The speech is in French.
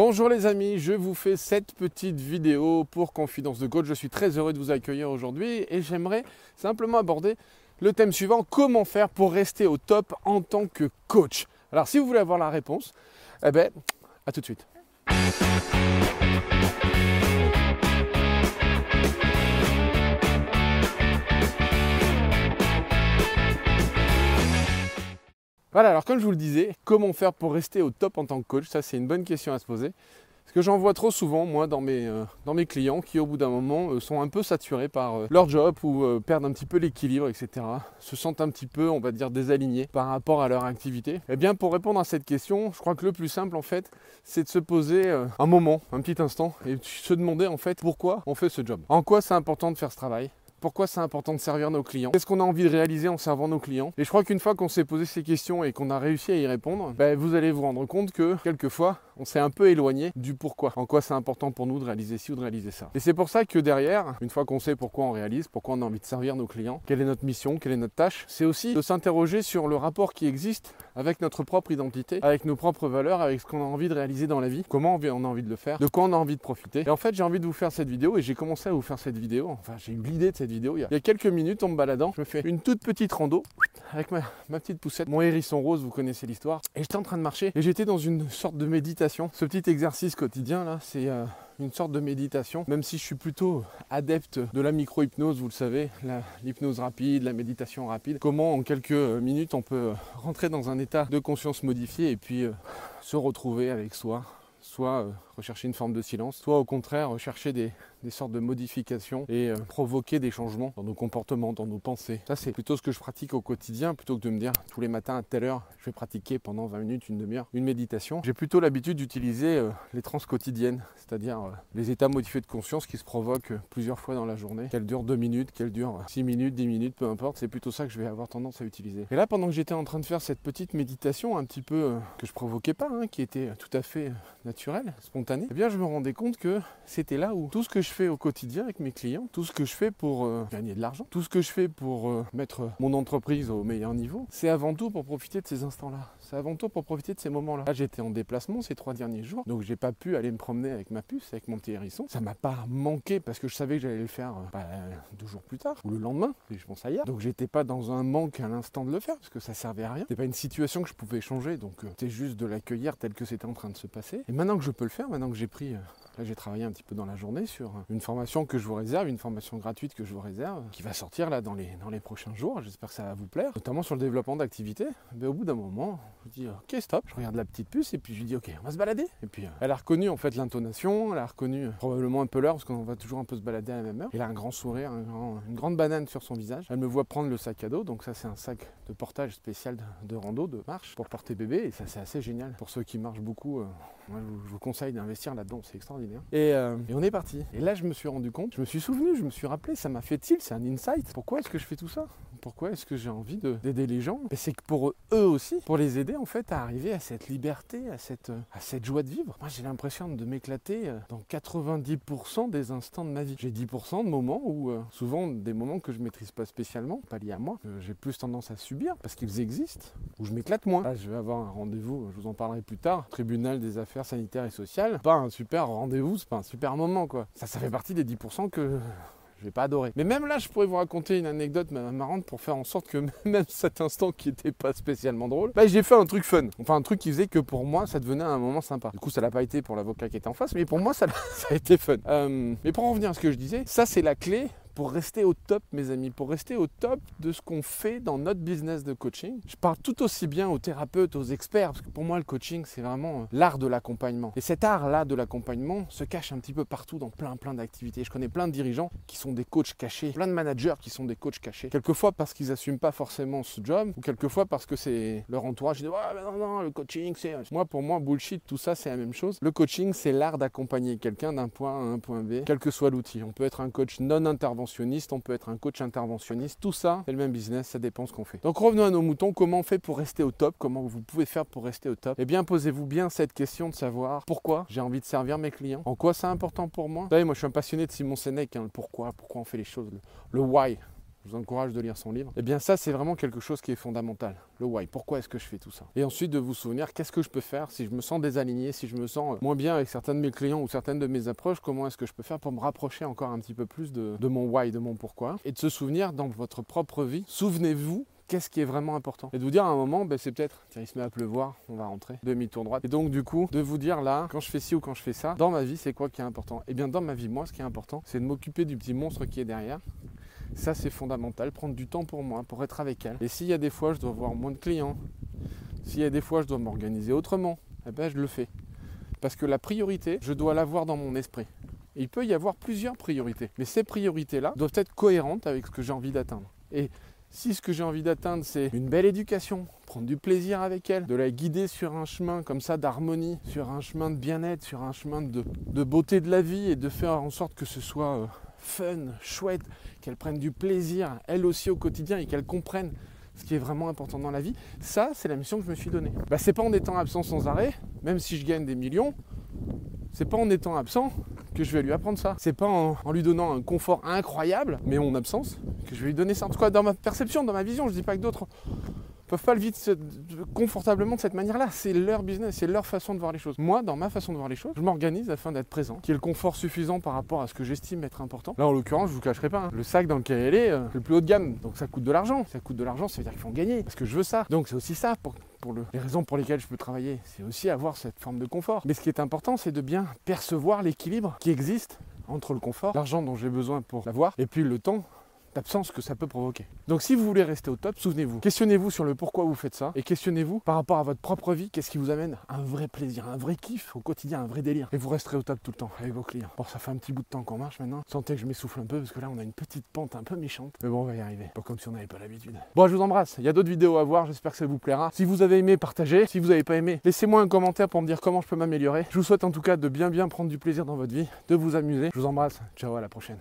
Bonjour les amis, je vous fais cette petite vidéo pour Confidence de Coach. Je suis très heureux de vous accueillir aujourd'hui et j'aimerais simplement aborder le thème suivant, comment faire pour rester au top en tant que coach. Alors si vous voulez avoir la réponse, eh ben, à tout de suite. Voilà, alors comme je vous le disais, comment faire pour rester au top en tant que coach? Ça, c'est une bonne question à se poser. Parce que j'en vois trop souvent, moi, dans mes, euh, clients qui, au bout d'un moment, euh, sont un peu saturés par euh, leur job ou perdent un petit peu l'équilibre, etc. Se sentent un petit peu, on va dire, désalignés par rapport à leur activité. Eh bien, pour répondre à cette question, je crois que le plus simple, en fait, c'est de se poser un moment, un petit instant, et se demander, en fait, pourquoi on fait ce job? En quoi c'est important de faire ce travail? Pourquoi c'est important de servir nos clients? Qu'est-ce qu'on a envie de réaliser en servant nos clients? Et je crois qu'une fois qu'on s'est posé ces questions et qu'on a réussi à y répondre, ben, vous allez vous rendre compte que quelquefois, on s'est un peu éloigné du pourquoi. En quoi c'est important pour nous de réaliser ci ou de réaliser ça. Et c'est pour ça que derrière, une fois qu'on sait pourquoi on réalise, pourquoi on a envie de servir nos clients, quelle est notre mission, quelle est notre tâche, c'est aussi de s'interroger sur le rapport qui existe avec notre propre identité, avec nos propres valeurs, avec ce qu'on a envie de réaliser dans la vie, comment on a envie de le faire, de quoi on a envie de profiter. Et en fait, j'ai envie de vous faire cette vidéo et j'ai commencé à vous faire cette vidéo. Enfin, j'ai eu l'idée de cette vidéo il y, a, quelques minutes en me baladant. Je me fais une toute petite rando avec ma, petite poussette, mon hérisson rose, vous connaissez l'histoire. Et j'étais en train de marcher et j'étais dans une sorte de méditation. Ce petit exercice quotidien là, c'est euh, une sorte de méditation, même si je suis plutôt adepte de la micro-hypnose, vous le savez, l'hypnose rapide, la méditation rapide. Comment en quelques minutes on peut rentrer dans un état de conscience modifié et puis euh, se retrouver avec soi, soit euh, rechercher une forme de silence, soit au contraire rechercher des, sortes de modifications et euh, provoquer des changements dans nos comportements, dans nos pensées. Ça c'est plutôt ce que je pratique au quotidien, plutôt que de me dire tous les matins à telle heure je vais pratiquer pendant 20 minutes, une demi-heure, une méditation. J'ai plutôt l'habitude d'utiliser euh, les trans quotidiennes, c'est-à-dire les états modifiés de conscience qui se provoquent plusieurs fois dans la journée, qu'elles durent 2 minutes, qu'elles durent 6 minutes, 10 minutes, peu importe, c'est plutôt ça que je vais avoir tendance à utiliser. Et là pendant que j'étais en train de faire cette petite méditation un petit peu que je provoquais pas, hein, qui était tout à fait naturelle, spontanée, eh bien je me rendais compte que c'était là où tout ce que je fais au quotidien avec mes clients, tout ce que je fais pour euh, gagner de l'argent, tout ce que je fais pour euh, mettre mon entreprise au meilleur niveau, c'est avant tout pour profiter de ces instants-là. C'est avant tout pour profiter de ces moments-là. Là, j'étais en déplacement ces trois derniers jours, donc j'ai pas pu aller me promener avec ma puce, avec mon petit hérisson. Ça m'a pas manqué parce que je savais que j'allais le faire euh, bah, deux jours plus tard ou le lendemain, je pense ailleurs. Donc j'étais pas dans un manque à l'instant de le faire parce que ça servait à rien. C'était pas une situation que je pouvais changer, donc c'était juste de l'accueillir tel que c'était en train de se passer. Et maintenant que je peux le faire, maintenant que j'ai pris Là, j'ai travaillé un petit peu dans la journée sur une formation que je vous réserve, une formation gratuite que je vous réserve, qui va sortir là dans les, dans les prochains jours. J'espère que ça va vous plaire, notamment sur le développement d'activité. Mais au bout d'un moment, je dis ok stop, je regarde la petite puce et puis je lui dis ok on va se balader. Et puis euh, elle a reconnu en fait l'intonation, elle a reconnu euh, probablement un peu l'heure parce qu'on va toujours un peu se balader à la même heure. Elle a un grand sourire, une grande banane sur son visage. Elle me voit prendre le sac à dos, donc ça c'est un sac de portage spécial de, rando, de marche pour porter bébé et ça c'est assez génial. Pour ceux qui marchent beaucoup, euh, moi je vous conseille d'investir là-dedans, c'est extraordinaire. Euh, et, on est parti. Et là, je me suis rendu compte, je me suis souvenu, je me suis rappelé, ça m'a fait tilt, c'est un insight. Pourquoi est-ce que je fais tout ça? Pourquoi est-ce que j'ai envie d'aider les gens? C'est que pour eux aussi, pour les aider en fait à arriver à cette liberté, à cette, cette joie de vivre. Moi, j'ai l'impression de m'éclater euh, dans 90% des instants de ma vie. J'ai 10% de moments où, euh, souvent des moments que je maîtrise pas spécialement, pas liés à moi, que j'ai plus tendance à subir parce qu'ils existent, où je m'éclate moins. Là, je vais avoir un rendez-vous, je vous en parlerai plus tard, tribunal des affaires sanitaires et sociales. Pas un super rendez-vous c'est pas un super moment quoi. Ça, ça fait partie des 10% que je vais pas adorer. Mais même là, je pourrais vous raconter une anecdote marrante pour faire en sorte que même cet instant qui était pas spécialement drôle, bah, j'ai fait un truc fun. Enfin, un truc qui faisait que pour moi, ça devenait un moment sympa. Du coup, ça l'a pas été pour l'avocat qui était en face, mais pour moi, ça, a été fun. Euh, mais pour en revenir à ce que je disais, ça, c'est la clé pour rester au top, mes amis, pour rester au top de ce qu'on fait dans notre business de coaching. Je parle tout aussi bien aux thérapeutes, aux experts, parce que pour moi, le coaching, c'est vraiment euh, l'art de l'accompagnement. Et cet art-là de l'accompagnement se cache un petit peu partout dans plein, plein d'activités. Je connais plein de dirigeants qui sont des coachs cachés, plein de managers qui sont des coachs cachés. Quelquefois parce qu'ils n'assument pas forcément ce job, ou quelquefois parce que c'est leur entourage qui dit ouais, non, non, le coaching, c'est. Moi, pour moi, bullshit, tout ça, c'est la même chose. Le coaching, c'est l'art d'accompagner quelqu'un d'un point A à un point B, quel que soit l'outil. On peut être un coach non interventionnel on peut être un coach interventionniste. Tout ça, c'est le même business, ça dépend ce qu'on fait. Donc revenons à nos moutons. Comment on fait pour rester au top Comment vous pouvez faire pour rester au top Eh bien, posez-vous bien cette question de savoir pourquoi j'ai envie de servir mes clients. En quoi c'est important pour moi Vous savez, moi je suis un passionné de Simon Sénèque. Hein, le pourquoi, pourquoi on fait les choses, le, why encourage de lire son livre. Et eh bien ça, c'est vraiment quelque chose qui est fondamental. Le why. Pourquoi est-ce que je fais tout ça? Et ensuite de vous souvenir, qu'est-ce que je peux faire si je me sens désaligné, si je me sens euh, moins bien avec certains de mes clients ou certaines de mes approches, comment est-ce que je peux faire pour me rapprocher encore un petit peu plus de, de mon why, de mon pourquoi? Et de se souvenir dans votre propre vie, souvenez-vous qu'est-ce qui est vraiment important? Et de vous dire à un moment, ben, c'est peut-être, tiens, il se met à pleuvoir, on va rentrer, demi-tour droite. Et donc, du coup, de vous dire là, quand je fais ci ou quand je fais ça, dans ma vie, c'est quoi qui est important? Et eh bien, dans ma vie, moi, ce qui est important, c'est de m'occuper du petit monstre qui est derrière. Ça, c'est fondamental, prendre du temps pour moi, pour être avec elle. Et s'il y a des fois, je dois voir moins de clients, s'il y a des fois, je dois m'organiser autrement, eh ben, je le fais. Parce que la priorité, je dois l'avoir dans mon esprit. il peut y avoir plusieurs priorités. Mais ces priorités-là doivent être cohérentes avec ce que j'ai envie d'atteindre. Et si ce que j'ai envie d'atteindre, c'est une belle éducation, prendre du plaisir avec elle, de la guider sur un chemin comme ça d'harmonie, sur un chemin de bien-être, sur un chemin de, beauté de la vie et de faire en sorte que ce soit euh, fun, chouette, qu'elle prenne du plaisir, elle aussi au quotidien et qu'elle comprenne ce qui est vraiment important dans la vie, ça c'est la mission que je me suis donnée. Bah, c'est pas en étant absent sans arrêt, même si je gagne des millions, c'est pas en étant absent que je vais lui apprendre ça. C'est pas en, lui donnant un confort incroyable, mais en absence, que je vais lui donner ça. En tout cas, dans ma perception, dans ma vision, je dis pas que d'autres peuvent pas le vivre confortablement de cette manière-là. C'est leur business, c'est leur façon de voir les choses. Moi, dans ma façon de voir les choses, je m'organise afin d'être présent, qu'il y ait le confort suffisant par rapport à ce que j'estime être important. Là, en l'occurrence, je vous cacherai pas, hein. le sac dans lequel elle est, euh, le plus haut de gamme, donc ça coûte de l'argent. Ça coûte de l'argent, ça veut dire qu'il faut en gagner, parce que je veux ça. Donc c'est aussi ça pour, pour le, les raisons pour lesquelles je peux travailler, c'est aussi avoir cette forme de confort. Mais ce qui est important, c'est de bien percevoir l'équilibre qui existe entre le confort, l'argent dont j'ai besoin pour l'avoir, et puis le temps d'absence que ça peut provoquer. Donc si vous voulez rester au top, souvenez-vous, questionnez-vous sur le pourquoi vous faites ça et questionnez-vous par rapport à votre propre vie, qu'est-ce qui vous amène un vrai plaisir, un vrai kiff au quotidien, un vrai délire. Et vous resterez au top tout le temps avec vos clients. Bon, ça fait un petit bout de temps qu'on marche maintenant. Sentez que je m'essouffle un peu parce que là on a une petite pente un peu méchante. Mais bon, on va y arriver. Pas comme si on n'avait pas l'habitude. Bon, je vous embrasse. Il y a d'autres vidéos à voir, j'espère que ça vous plaira. Si vous avez aimé, partagez. Si vous n'avez pas aimé, laissez-moi un commentaire pour me dire comment je peux m'améliorer. Je vous souhaite en tout cas de bien bien prendre du plaisir dans votre vie, de vous amuser. Je vous embrasse. Ciao, à la prochaine.